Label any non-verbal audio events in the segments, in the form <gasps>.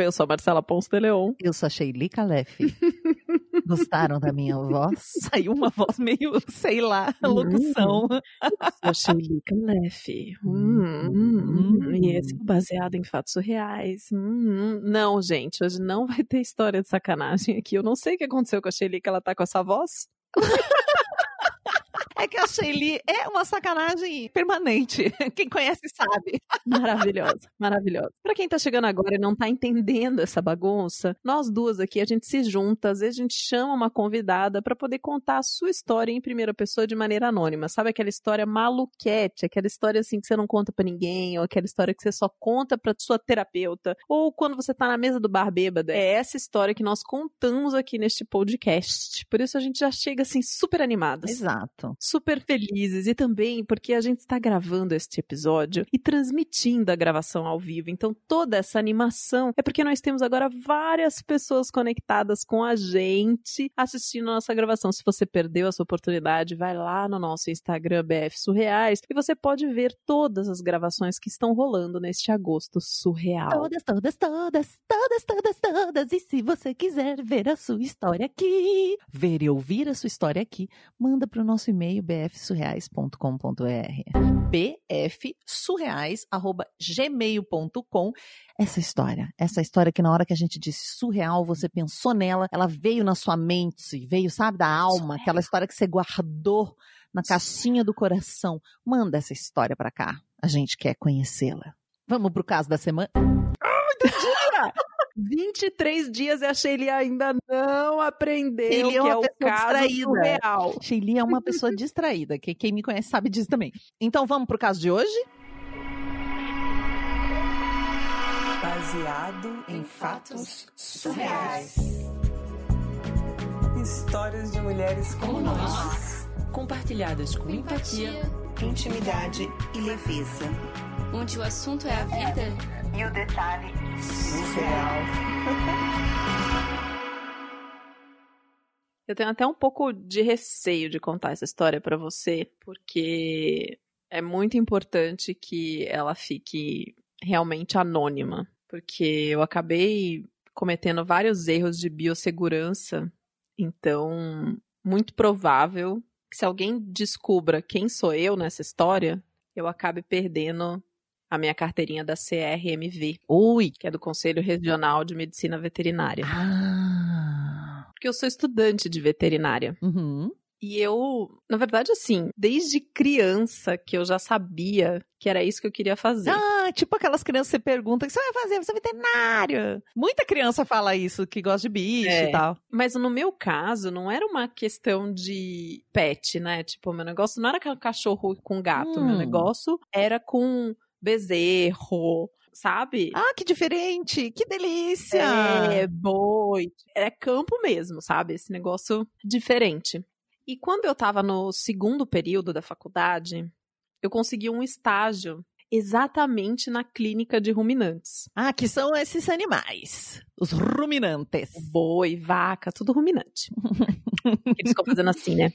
Eu sou a Marcela Ponce de Leon. Eu sou a Sheili Calef. <laughs> Gostaram da minha voz? Saiu uma voz meio, sei lá, locução. Hum. Eu sou Sheili Calef. <laughs> Hum, hum, hum, e esse é baseado em fatos reais. Hum, não, gente, hoje não vai ter história de sacanagem aqui. Eu não sei o que aconteceu com a Sheili, que ela tá com essa voz. <laughs> É que a Shelly é uma sacanagem permanente. <laughs> Quem conhece sabe. Maravilhosa, maravilhosa. Pra quem tá chegando agora e não tá entendendo essa bagunça, nós duas aqui, a gente se junta, às vezes a gente chama uma convidada para poder contar a sua história em primeira pessoa de maneira anônima. Sabe aquela história maluquete, aquela história assim que você não conta para ninguém, ou aquela história que você só conta pra sua terapeuta, ou quando você tá na mesa do bar bêbada. É essa história que nós contamos aqui neste podcast. Por isso a gente já chega assim super animadas. Exato super felizes e também porque a gente está gravando este episódio e transmitindo a gravação ao vivo. Então toda essa animação é porque nós temos agora várias pessoas conectadas com a gente assistindo a nossa gravação. Se você perdeu essa oportunidade, vai lá no nosso Instagram BF Surreais e você pode ver todas as gravações que estão rolando neste agosto surreal. Todas, todas, todas, todas, todas, todas. E se você quiser ver a sua história aqui, ver e ouvir a sua história aqui, manda para o nosso e-mail e-mail bfsurreais.com.br. bfsurreais.gmail.com. Essa história, essa história que na hora que a gente disse surreal, você pensou nela, ela veio na sua mente, veio, sabe, da alma, aquela história que você guardou na caixinha do coração. Manda essa história para cá. A gente quer conhecê-la. Vamos pro caso da semana. Ai, do dia! <laughs> 23 dias e a Sheili ainda não aprendeu Sheili é que é o caso distraída. real. Sheili é uma <laughs> pessoa distraída, que quem me conhece sabe disso também. Então vamos pro caso de hoje? Baseado em fatos surreais. Histórias de mulheres como nós. Compartilhadas com empatia, intimidade e leveza. Onde o assunto é a vida e o detalhe surreal. <laughs> Eu tenho até um pouco de receio de contar essa história para você, porque é muito importante que ela fique realmente anônima, porque eu acabei cometendo vários erros de biossegurança, então muito provável que se alguém descubra quem sou eu nessa história, eu acabe perdendo a minha carteirinha da CRMV. Ui! Que é do Conselho Regional de Medicina Veterinária. Ah! Porque eu sou estudante de veterinária. Uhum. E eu, na verdade, assim, desde criança que eu já sabia que era isso que eu queria fazer. Ah, tipo aquelas crianças que você pergunta: o que você vai fazer? Você é veterinário. Muita criança fala isso, que gosta de bicho é, e tal. Mas no meu caso, não era uma questão de pet, né? Tipo, meu negócio não era cachorro com gato. Hum. Meu negócio era com bezerro, sabe? Ah, que diferente! Que delícia! É, boi. É campo mesmo, sabe? Esse negócio diferente. E quando eu estava no segundo período da faculdade, eu consegui um estágio exatamente na clínica de ruminantes. Ah, que são esses animais, os ruminantes. Boi, vaca, tudo ruminante. <laughs> Eles ficam fazendo assim, né?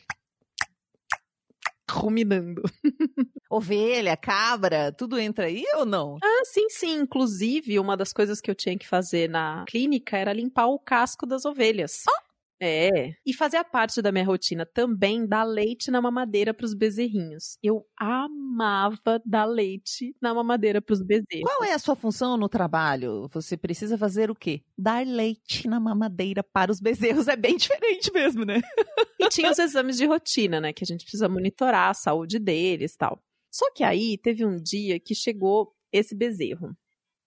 Ruminando. <laughs> Ovelha, cabra, tudo entra aí ou não? Ah, sim, sim. Inclusive, uma das coisas que eu tinha que fazer na clínica era limpar o casco das ovelhas. Oh! É. E fazia parte da minha rotina também dar leite na mamadeira para os bezerrinhos. Eu amava dar leite na mamadeira para os bezerros. Qual é a sua função no trabalho? Você precisa fazer o quê? Dar leite na mamadeira para os bezerros. É bem diferente mesmo, né? e tinha os exames de rotina, né? Que a gente precisa monitorar a saúde deles tal. Só que aí teve um dia que chegou esse bezerro.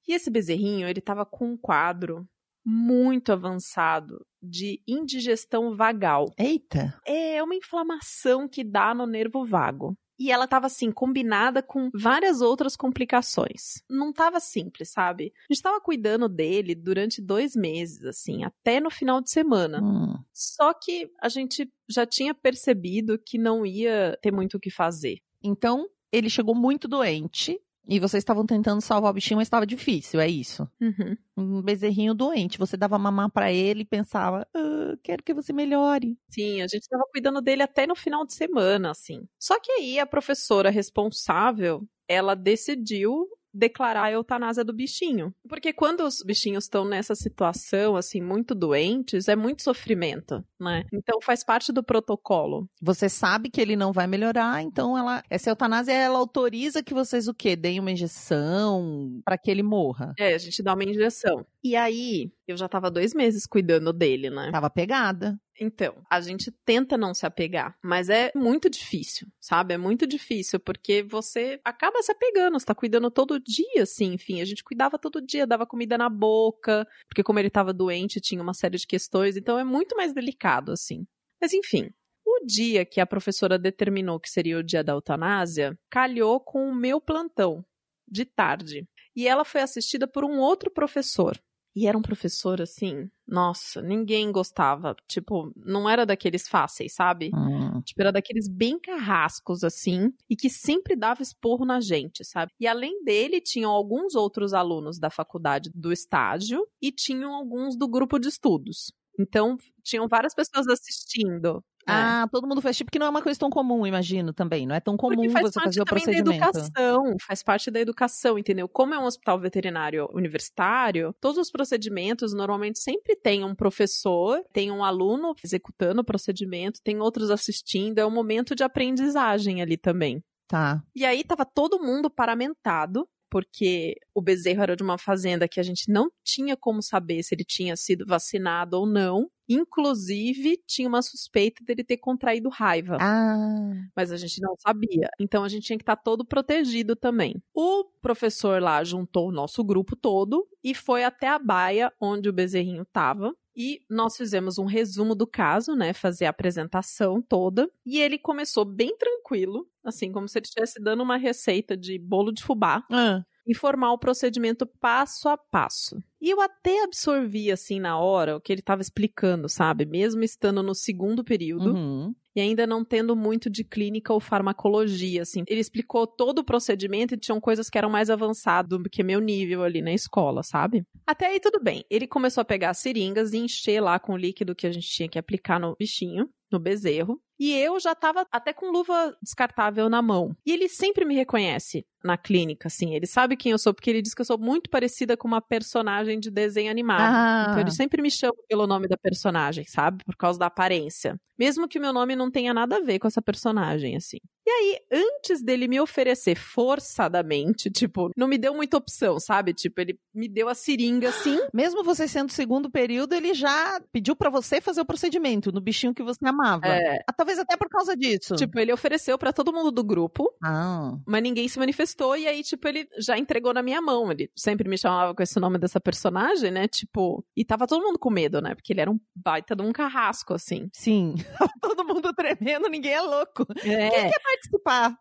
E esse bezerrinho, ele tava com um quadro muito avançado de indigestão vagal. Eita! É uma inflamação que dá no nervo vago. E ela tava assim, combinada com várias outras complicações. Não tava simples, sabe? A gente tava cuidando dele durante dois meses, assim, até no final de semana. Hum. Só que a gente já tinha percebido que não ia ter muito o que fazer. Então, ele chegou muito doente e vocês estavam tentando salvar o bichinho, mas estava difícil, é isso. Uhum. Um bezerrinho doente. Você dava mamar para ele e pensava, ah, quero que você melhore. Sim, a gente estava cuidando dele até no final de semana, assim. Só que aí a professora responsável, ela decidiu declarar a eutanásia do bichinho. Porque quando os bichinhos estão nessa situação, assim, muito doentes, é muito sofrimento, né? Então faz parte do protocolo. Você sabe que ele não vai melhorar, então ela, essa eutanásia, ela autoriza que vocês o quê? Deem uma injeção para que ele morra. É, a gente dá uma injeção. E aí, eu já tava dois meses cuidando dele, né? Tava pegada. Então, a gente tenta não se apegar, mas é muito difícil, sabe? É muito difícil, porque você acaba se apegando, você tá cuidando todo dia, assim, enfim, a gente cuidava todo dia, dava comida na boca, porque como ele tava doente, tinha uma série de questões, então é muito mais delicado, assim. Mas enfim, o dia que a professora determinou que seria o dia da eutanásia, calhou com o meu plantão, de tarde. E ela foi assistida por um outro professor, e era um professor assim, nossa, ninguém gostava. Tipo, não era daqueles fáceis, sabe? Hum. Tipo, era daqueles bem carrascos, assim, e que sempre dava esporro na gente, sabe? E além dele, tinham alguns outros alunos da faculdade do estágio e tinham alguns do grupo de estudos. Então, tinham várias pessoas assistindo. É. Ah, todo mundo faz tipo que não é uma coisa tão comum, imagino também. Não é tão comum você fazer o procedimento. da educação, faz parte da educação, entendeu? Como é um hospital veterinário universitário, todos os procedimentos normalmente sempre tem um professor, tem um aluno executando o procedimento, tem outros assistindo, é um momento de aprendizagem ali também. Tá. E aí tava todo mundo paramentado, porque o bezerro era de uma fazenda que a gente não tinha como saber se ele tinha sido vacinado ou não. Inclusive, tinha uma suspeita dele ter contraído raiva Ah. mas a gente não sabia. Então a gente tinha que estar todo protegido também. O professor lá juntou o nosso grupo todo e foi até a baia onde o bezerrinho estava. E nós fizemos um resumo do caso, né? Fazer a apresentação toda. E ele começou bem tranquilo, assim, como se ele estivesse dando uma receita de bolo de fubá Ah. Informar o procedimento passo a passo. E eu até absorvi, assim, na hora, o que ele estava explicando, sabe? Mesmo estando no segundo período Uhum. e ainda não tendo muito de clínica ou farmacologia, assim. Ele explicou todo o procedimento e tinham coisas que eram mais avançado do que meu nível ali na escola, sabe? Até aí tudo bem. Ele começou a pegar as seringas e encher lá com o líquido que a gente tinha que aplicar no bichinho, no bezerro. E eu já tava até com luva descartável na mão. E ele sempre me reconhece na clínica, assim. Ele sabe quem eu sou, porque ele diz que eu sou muito parecida com uma personagem de desenho animado. Ah. Então ele sempre me chama pelo nome da personagem, sabe? Por causa da aparência. Mesmo que o meu nome não tenha nada a ver com essa personagem, assim. E aí, antes dele me oferecer forçadamente, tipo, não me deu muita opção, sabe? Tipo, ele me deu a seringa assim. <gasps> Mesmo você sendo segundo período, ele já pediu pra você fazer o procedimento no bichinho que você amava. É, Ah, Talvez até por causa disso. tipo, ele ofereceu pra todo mundo do grupo, Ah. mas ninguém se manifestou. E aí, tipo, ele já entregou na minha mão. Ele sempre me chamava com esse nome dessa personagem, né? Tipo, e tava todo mundo com medo, né? Porque ele era um baita de um carrasco, assim. Sim. <laughs> Todo mundo tremendo, ninguém é louco. É. Quem quer participar?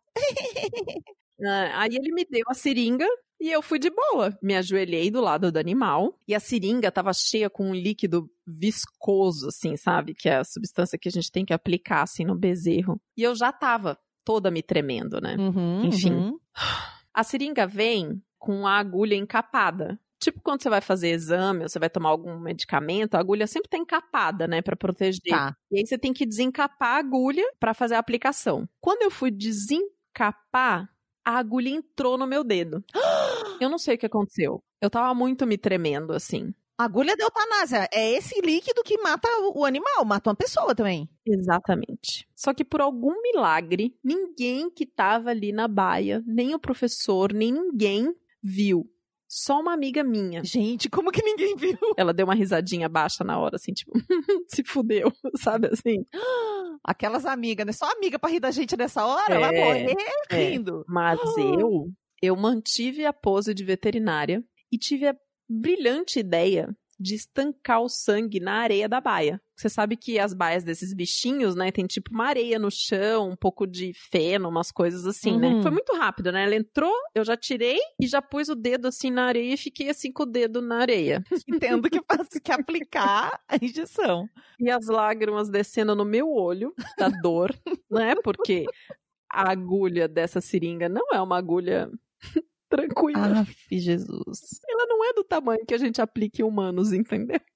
Ah, <laughs> Aí ele me deu a seringa e eu fui de boa. Me ajoelhei do lado do animal e a seringa tava cheia com um líquido viscoso, assim, sabe? Que é a substância que a gente tem que aplicar, assim, no bezerro. E eu já tava toda me tremendo, né? Uhum, Enfim. uhum. A seringa vem com a agulha encapada. Tipo quando você vai fazer exame ou você vai tomar algum medicamento, a agulha sempre tá encapada, né, Pra proteger. Tá. E aí você tem que desencapar a agulha pra fazer a aplicação. Quando eu fui desencapar, a agulha entrou no meu dedo. Eu não sei o que aconteceu. Eu tava muito me tremendo, assim. Agulha de eutanásia. É esse líquido que mata o animal, mata uma pessoa também. Exatamente. Só que por algum milagre, ninguém que tava ali na baia, nem o professor, nem ninguém viu. Só uma amiga minha. Gente, como que ninguém viu? Ela deu uma risadinha baixa na hora, assim, tipo, <laughs> se fudeu, <laughs> sabe assim? Aquelas amigas, né? Só amiga pra rir da gente nessa hora, vai É, morrer é. rindo. Mas eu, eu mantive a pose de veterinária e tive a brilhante ideia de estancar o sangue na areia da baia. Você sabe que as baias desses bichinhos, né, tem tipo uma areia no chão, um pouco de feno, umas coisas assim, né? Uhum. Foi muito rápido, né? Ela entrou, eu já tirei e já pus o dedo assim na areia e fiquei assim com o dedo na areia. Entendo que faz <laughs> que aplicar a injeção. E as lágrimas descendo no meu olho, da dor, <laughs> né? Porque a agulha dessa seringa não é uma agulha <laughs> tranquila. Aff, Jesus. Ela não é do tamanho que a gente aplica em humanos, entendeu? <laughs>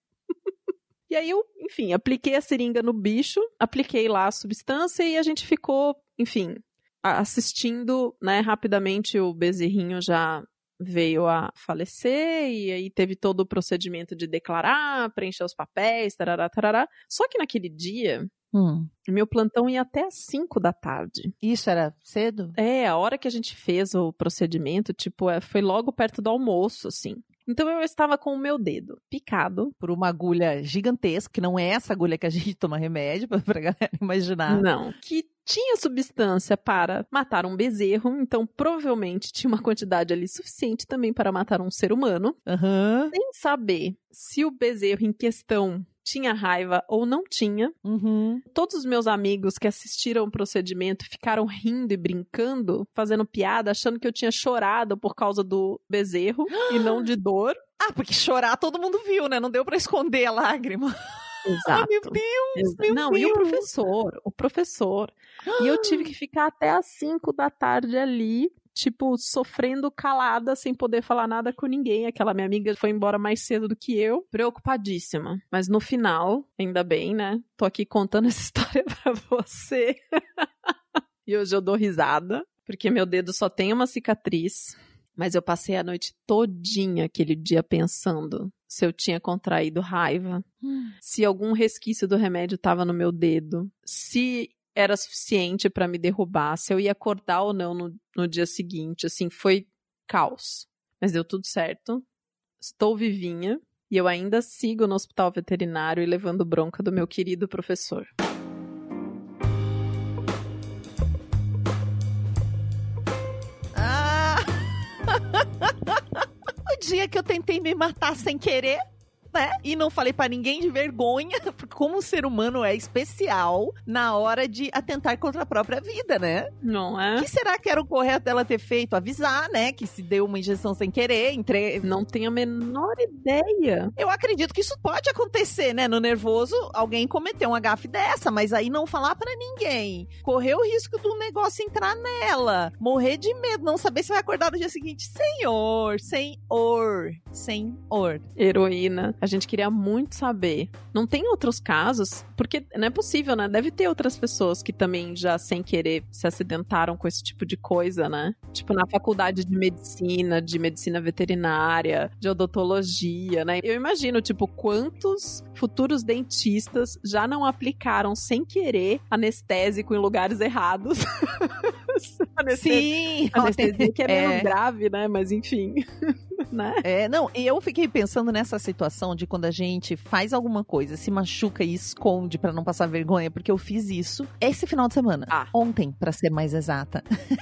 E aí eu, enfim, apliquei a seringa no bicho, apliquei lá a substância e a gente ficou, enfim, assistindo, né, rapidamente o bezerrinho já veio a falecer e aí teve todo o procedimento de declarar, preencher os papéis, tarará, tarará. Só que naquele dia, Hum. meu plantão ia até às 5 da tarde. Isso era cedo? É, a hora que a gente fez o procedimento, tipo, é, foi logo perto do almoço, assim. Então eu estava com o meu dedo picado. Por uma agulha gigantesca, que não é essa agulha que a gente <laughs> toma remédio, pra, pra galera imaginar. Não. Que tinha substância para matar um bezerro, então provavelmente tinha uma quantidade ali suficiente também para matar um ser humano. Aham. Sem saber se o bezerro em questão tinha raiva ou não tinha. Uhum. Todos os meus amigos que assistiram o procedimento ficaram rindo e brincando, fazendo piada, achando que eu tinha chorado por causa do bezerro e não de dor. <gasps> Ah, porque chorar todo mundo viu, né? Não deu pra esconder a lágrima. <laughs> Exato. Ah, meu Deus, meu não, Deus. e o professor, o professor. E eu tive que ficar até às 5 da tarde ali, tipo, sofrendo calada, sem poder falar nada com ninguém. Aquela minha amiga foi embora mais cedo do que eu, preocupadíssima. Mas no final, ainda bem, né? Tô aqui contando <laughs> essa história pra você. <laughs> e hoje eu dou risada, porque meu dedo só tem uma cicatriz. Mas eu passei a noite todinha aquele dia pensando se eu tinha contraído raiva, se algum resquício do remédio estava no meu dedo, se era suficiente para me derrubar, se eu ia acordar ou não no, no dia seguinte. Assim, foi caos. Mas deu tudo certo. Estou vivinha e eu ainda sigo no hospital veterinário e levando bronca do meu querido professor. Ah! <laughs> o dia que eu tentei me matar sem querer, né? E não falei pra ninguém de vergonha, <laughs> porque como o ser humano é especial na hora de atentar contra a própria vida, né? Não O é? que será que era o correto dela ter feito? Avisar, né? Que se deu uma injeção sem querer, entre... Não tenho a menor ideia. Eu acredito que isso pode acontecer, né? No nervoso, alguém cometeu um agafe dessa, mas aí não falar pra ninguém. Correr o risco do negócio entrar nela. Morrer de medo, não saber se vai acordar no dia seguinte. Senhor, senhor, senhor. Heroína. A gente queria muito saber. Não tem outros casos? Porque não é possível, né? Deve ter outras pessoas que também já, sem querer, se acidentaram com esse tipo de coisa, né? Tipo, na faculdade de medicina, de medicina veterinária, de odontologia, né? Eu imagino, tipo, quantos futuros dentistas já não aplicaram sem querer anestésico em lugares errados. <laughs> Anestésico, Sim, <laughs> anestesia que é menos É. grave, né? Mas enfim, <laughs> né? É, não, e eu fiquei pensando nessa situação de quando a gente faz alguma coisa, se machuca e esconde pra não passar vergonha, porque eu fiz isso esse final de semana. Ah. Ontem, pra ser mais exata. <laughs>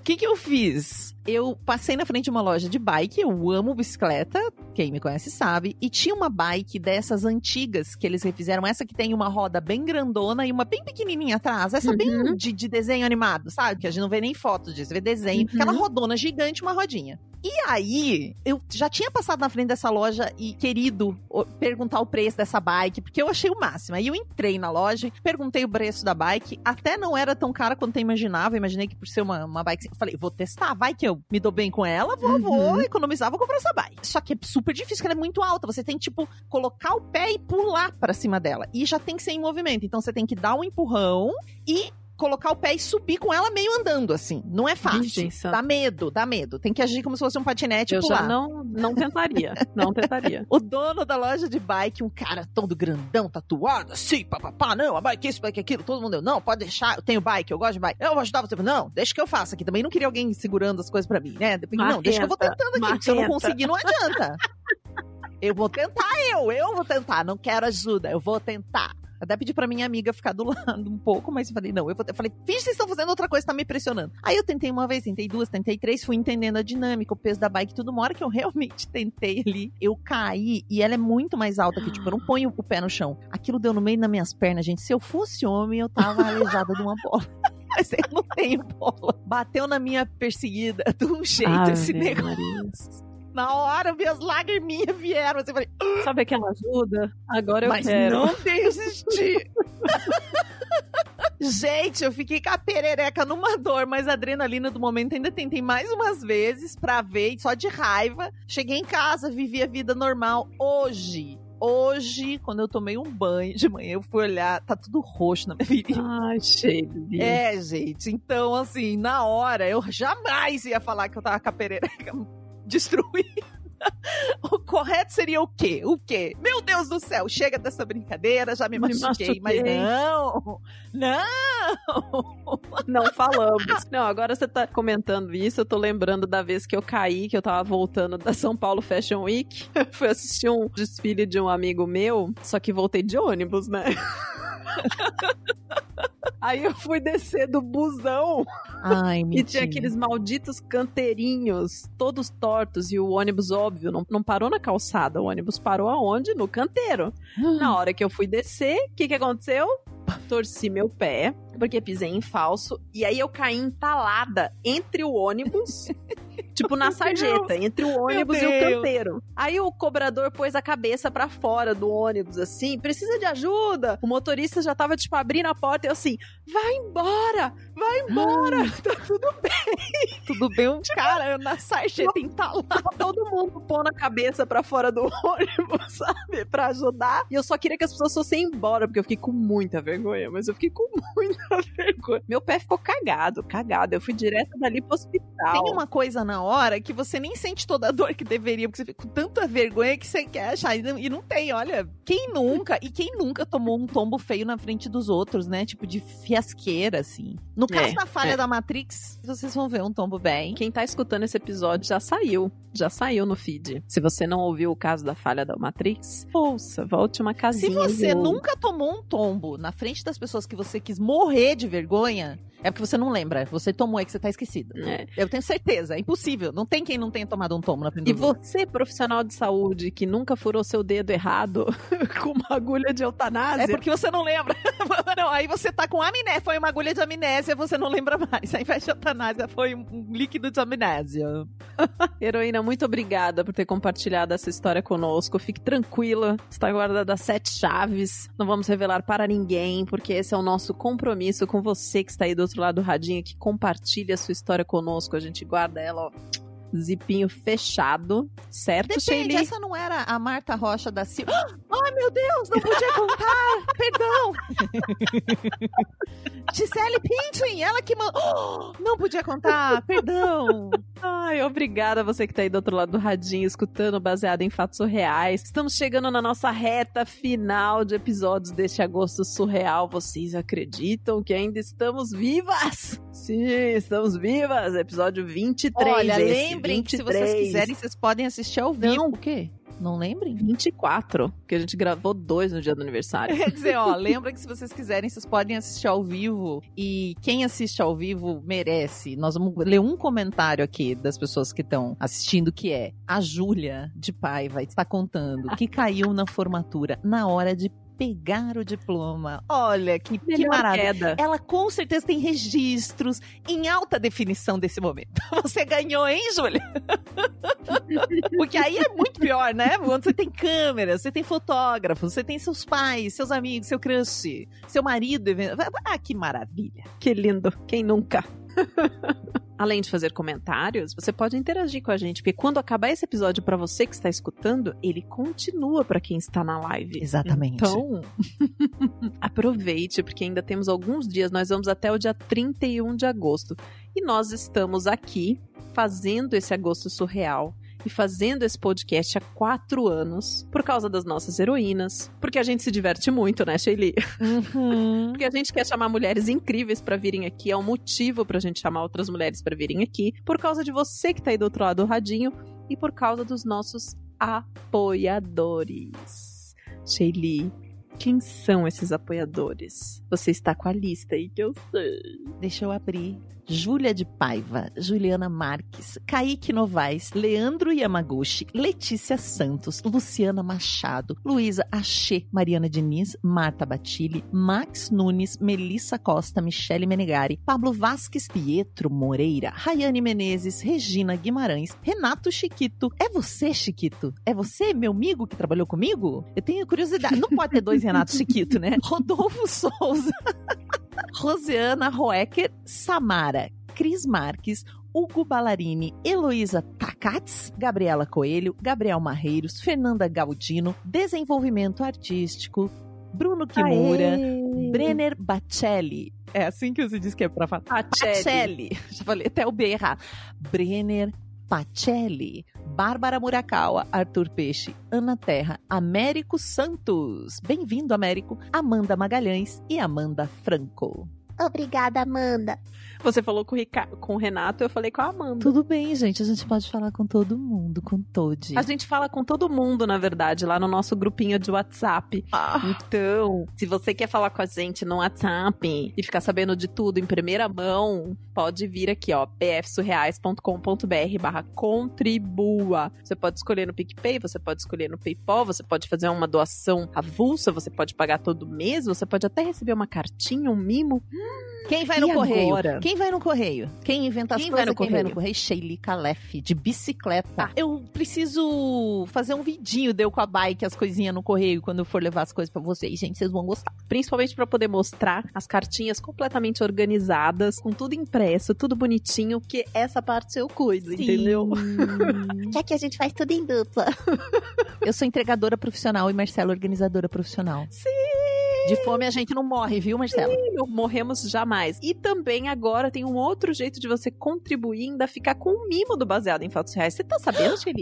O que, que eu fiz? Eu passei na frente de uma loja de bike, eu amo bicicleta, quem me conhece sabe, e tinha uma bike dessas antigas que eles refizeram, essa que tem uma roda bem grandona e uma bem pequenininha atrás, essa bem Uhum. de, de desenho animado, sabe? Que a gente não vê nem foto disso, vê desenho, Uhum. aquela rodona gigante, uma rodinha. E aí, eu já tinha passado na frente dessa loja e querido perguntar o preço dessa bike, porque eu achei o máximo. Aí eu entrei na loja, perguntei o preço da bike, até não era tão cara quanto eu imaginava. Eu imaginei que por ser uma, uma bike, eu falei, vou testar, vai que eu me dou bem com ela, vou, Uhum. vou economizar, vou comprar essa bike. Só que é super difícil, porque ela é muito alta. Você tem que, tipo, colocar o pé e pular pra cima dela. E já tem que ser em movimento. Então você tem que dar um empurrão e colocar o pé e subir com ela meio andando, assim. Não é fácil. Virgem Santa. Dá medo, dá medo. Tem que agir como se fosse um patinete Eu pular. já não, não tentaria. Não tentaria. <laughs> O dono da loja de bike, um cara todo grandão, tatuado, assim, papapá, não, a bike isso, bike aquilo, todo mundo, eu, não, pode deixar, eu tenho bike, eu gosto de bike, eu vou ajudar você, não, deixa que eu faça aqui, também não queria alguém segurando as coisas pra mim, né, não, deixa que eu vou tentando aqui, porque se eu não conseguir, não adianta. <laughs> Eu vou tentar eu, eu vou tentar, não quero ajuda, eu vou tentar. Até pedi pra minha amiga ficar do <laughs> lado um pouco, mas eu falei, não, eu vou. Eu falei, finge que vocês estão fazendo outra coisa, tá me pressionando. Aí eu tentei uma vez, tentei duas, tentei três, fui entendendo a dinâmica, o peso da bike, tudo. Uma hora que eu <laughs> realmente tentei ali, eu caí e ela é muito mais alta que, tipo, eu não ponho o pé no chão. Aquilo deu no meio das minhas pernas, gente. Se eu fosse homem, eu tava aleijada de uma bola. <laughs> Mas eu não tenho bola. Bateu na minha perseguida de um jeito esse negócio. Maria. Na hora, minhas lagriminhas vieram. Assim, eu falei, Sabe aquela ajuda? Agora eu mas quero. não <laughs> desisti. Gente, eu fiquei com a perereca numa dor, mas a adrenalina do momento ainda tentei mais umas vezes pra ver, só de raiva. Cheguei em casa, vivi a vida normal. Hoje, Hoje, quando eu tomei um banho de manhã, eu fui olhar, tá tudo roxo na minha virilha. Ai, Shelly. É, gente. Então, assim, na hora, eu jamais ia falar que eu tava com a perereca destruída. <laughs> O correto seria o quê? O quê? Meu Deus do céu, chega dessa brincadeira, já me, Me machuquei, mas machuquei. não, não. Não falamos. <laughs> Não, agora você tá comentando isso, eu tô lembrando da vez que eu caí, que eu tava voltando da São Paulo Fashion Week. <laughs> Fui assistir um desfile de um amigo meu, só que voltei de ônibus, né? Aí eu fui descer do busão Ai, e mentira. tinha aqueles malditos canteirinhos, todos tortos, e o ônibus, óbvio, não, não parou na calçada. O ônibus parou aonde? No canteiro. Na hora que eu fui descer, o que, que aconteceu? Torci meu pé, porque pisei em falso, e aí eu caí entalada entre o ônibus, <laughs> tipo na sarjeta, entre o ônibus e o canteiro. Aí o cobrador pôs a cabeça pra fora do ônibus, assim, precisa de ajuda. O motorista já tava, tipo, abrindo a porta e eu assim, vai embora, vai embora, <laughs> tá tudo bem. Tudo bem, um cara na sarjeta <laughs> entalado. Tava todo mundo pondo a cabeça pra fora do ônibus, sabe? Pra ajudar. E eu só queria que as pessoas fossem embora, porque eu fiquei com muita vergonha. Mas eu fiquei com muita vergonha. Meu pé ficou cagado, cagado. Eu fui direto dali pro hospital. Tem uma coisa na hora que você nem sente toda a dor que deveria, porque você fica com tanta vergonha que você quer achar. E não, e não tem, olha. Quem nunca, e quem nunca tomou um tombo feio na frente dos outros, né? Tipo de fiasqueira, assim. No caso É, da falha é. da Matrix, vocês vão ver um tombo bem. Quem tá escutando esse episódio já saiu. Já saiu no feed. Se você não ouviu o caso da falha da Matrix, ouça, volte uma Se casinha. você e ouça. nunca tomou um tombo na frente das pessoas que você quis morrer de vergonha, é porque você não lembra. Você tomou, é que você tá esquecido. É. Eu tenho certeza, é impossível. Não tem quem não tenha tomado um tombo na frente E você, profissional de saúde, que nunca furou seu dedo errado <laughs> com uma agulha de eutanásia. É porque você não lembra. <laughs> não, aí você tá com amnésia. Foi uma agulha de amnésia, você não lembra mais. Ao invés de eutanásia, foi um líquido de amnésia. <laughs> Heroína, muito obrigada por ter compartilhado essa história conosco. Fique tranquila, está guardada as sete chaves. Não vamos revelar para ninguém, porque esse é o nosso compromisso com você que está aí do outro lado do radinho, que compartilha a sua história conosco. A gente guarda ela, ó, zipinho fechado, certo, Depende, Sheili? essa não era a Marta Rocha da Silva. <gasps> Ai, meu Deus, não podia contar. <laughs> Perdão. Gisele Pintin, ela que mandou. <gasps> não podia contar, perdão. Ai, obrigada a você que tá aí do outro lado do radinho, escutando baseado em fatos surreais. Estamos chegando na nossa reta final de episódios deste agosto surreal. Vocês acreditam que ainda estamos vivas? Sim, estamos vivas. Episódio 23. Olha, lembrem que se 23. vocês quiserem, vocês podem assistir ao vivo. Não. O quê? Não lembrem? 24, que a gente gravou dois no dia do aniversário. Quer dizer, ó, lembra que se vocês quiserem, vocês podem assistir ao vivo. E quem assiste ao vivo merece. Nós vamos ler um comentário aqui das pessoas que estão assistindo, que é a Júlia de Paiva está contando que caiu na formatura na hora de pegar o diploma. Olha, que, que maravilha. queda. Ela com certeza tem registros em alta definição desse momento. <laughs> Você ganhou, hein, Júlia? <laughs> Porque aí é muito pior, né? Quando você tem câmera, você tem fotógrafo, você tem seus pais, seus amigos, seu crush, seu marido. Ah, que maravilha. Que lindo. Quem nunca? <laughs> Além de fazer comentários, você pode interagir com a gente, porque quando acabar esse episódio para você que está escutando, ele continua para quem está na live. Exatamente. Então, <laughs> aproveite, porque ainda temos alguns dias, nós vamos até o dia 31 de agosto. E nós estamos aqui fazendo esse agosto surreal e fazendo esse podcast há quatro anos por causa das nossas heroínas, porque a gente se diverte muito, né, Sheili? Uhum. <laughs> Porque a gente quer chamar mulheres incríveis pra virem aqui, é um motivo pra gente chamar outras mulheres pra virem aqui, por causa de você que tá aí do outro lado do radinho e por causa dos nossos apoiadores. Sheili, quem são esses apoiadores? Você está com a lista aí que eu sei. Deixa eu abrir. Júlia de Paiva, Juliana Marques, Kaique Novaes, Leandro Yamaguchi, Letícia Santos, Luciana Machado, Luísa Axê, Mariana Diniz, Marta Batilli, Max Nunes, Melissa Costa, Michele Menegari, Pablo Vasques, Pietro Moreira, Rayane Menezes, Regina Guimarães, Renato Chiquito. É você, Chiquito? É você, meu amigo que trabalhou comigo? Eu tenho curiosidade. Não pode ter dois Renato Chiquito, né? <laughs> Rodolfo Souza. Rosiana Roecker, Samara, Cris Marques, Hugo Ballarini, Heloísa Takats, Gabriela Coelho, Gabriel Marreiros, Fernanda Galdino, Desenvolvimento Artístico, Bruno Kimura, Aê! Brenner Bacelli. É assim que você diz que é pra falar. Pacelli. <laughs> Já falei até o B errar. Brenner Pacelli, Bárbara Murakawa, Arthur Peixe, Ana Terra, Américo Santos. Bem-vindo, Américo. Amanda Magalhães e Amanda Franco. Obrigada, Amanda. Você falou com o, Rica... com o Renato, eu falei com a Amanda. Tudo bem, gente. A gente pode falar com todo mundo, com todos. A gente fala com todo mundo, na verdade, lá no nosso grupinho de WhatsApp. Ah, Então, se você quer falar com a gente no WhatsApp e ficar sabendo de tudo em primeira mão, pode vir aqui, ó, pfsurreais.com.br barra contribua. Você pode escolher no PicPay, você pode escolher no PayPal, você pode fazer uma doação avulsa, você pode pagar todo mês, você pode até receber uma cartinha, um mimo. Quem vai E no correio? agora? Quem vai no correio? Quem inventa as Quem vai coisas? no Quem vai no correio? correio? Sheili Calef, de bicicleta. Tá. Eu preciso fazer um vidinho, deu com a bike, as coisinhas no correio, quando eu for levar as coisas pra vocês. Gente, vocês vão gostar. Principalmente para poder mostrar as cartinhas completamente organizadas, com tudo impresso, tudo bonitinho, que essa parte eu cuido, entendeu? <laughs> Já que a gente faz tudo em dupla. eu sou entregadora profissional e Marcelo organizadora profissional. Sim! De fome a gente não morre, viu, Marcelo? Não morremos jamais. E também agora tem um outro jeito de você contribuir ainda ficar com o mimo do baseado em fatos reais. Você tá sabendo, <gasps> Shelly?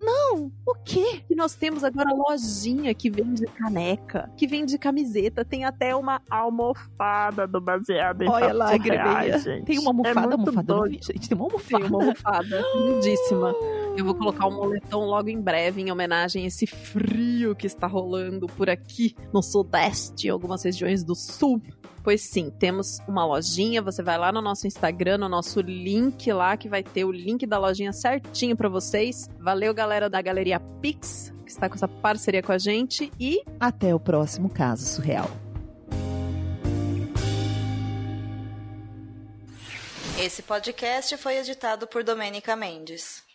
Não, o quê? Que nós temos agora lojinha que vende caneca, que vende camiseta, tem até uma almofada do baseado em Olha fatos lá, reais, gente. Tem uma almofada, é muito almofada, não gente. Tem uma almofada. Tem uma almofada <gasps> lindíssima. Eu vou colocar um moletom logo em breve em homenagem a esse frio que está rolando por aqui no sudeste algumas regiões do sul. Pois sim, temos uma lojinha. Você vai lá no nosso Instagram, no nosso link lá, que vai ter o link da lojinha certinho pra vocês. Valeu, galera da Galeria Pix, que está com essa parceria com a gente. E Até o próximo caso surreal. Esse podcast foi editado por Domênica Mendes.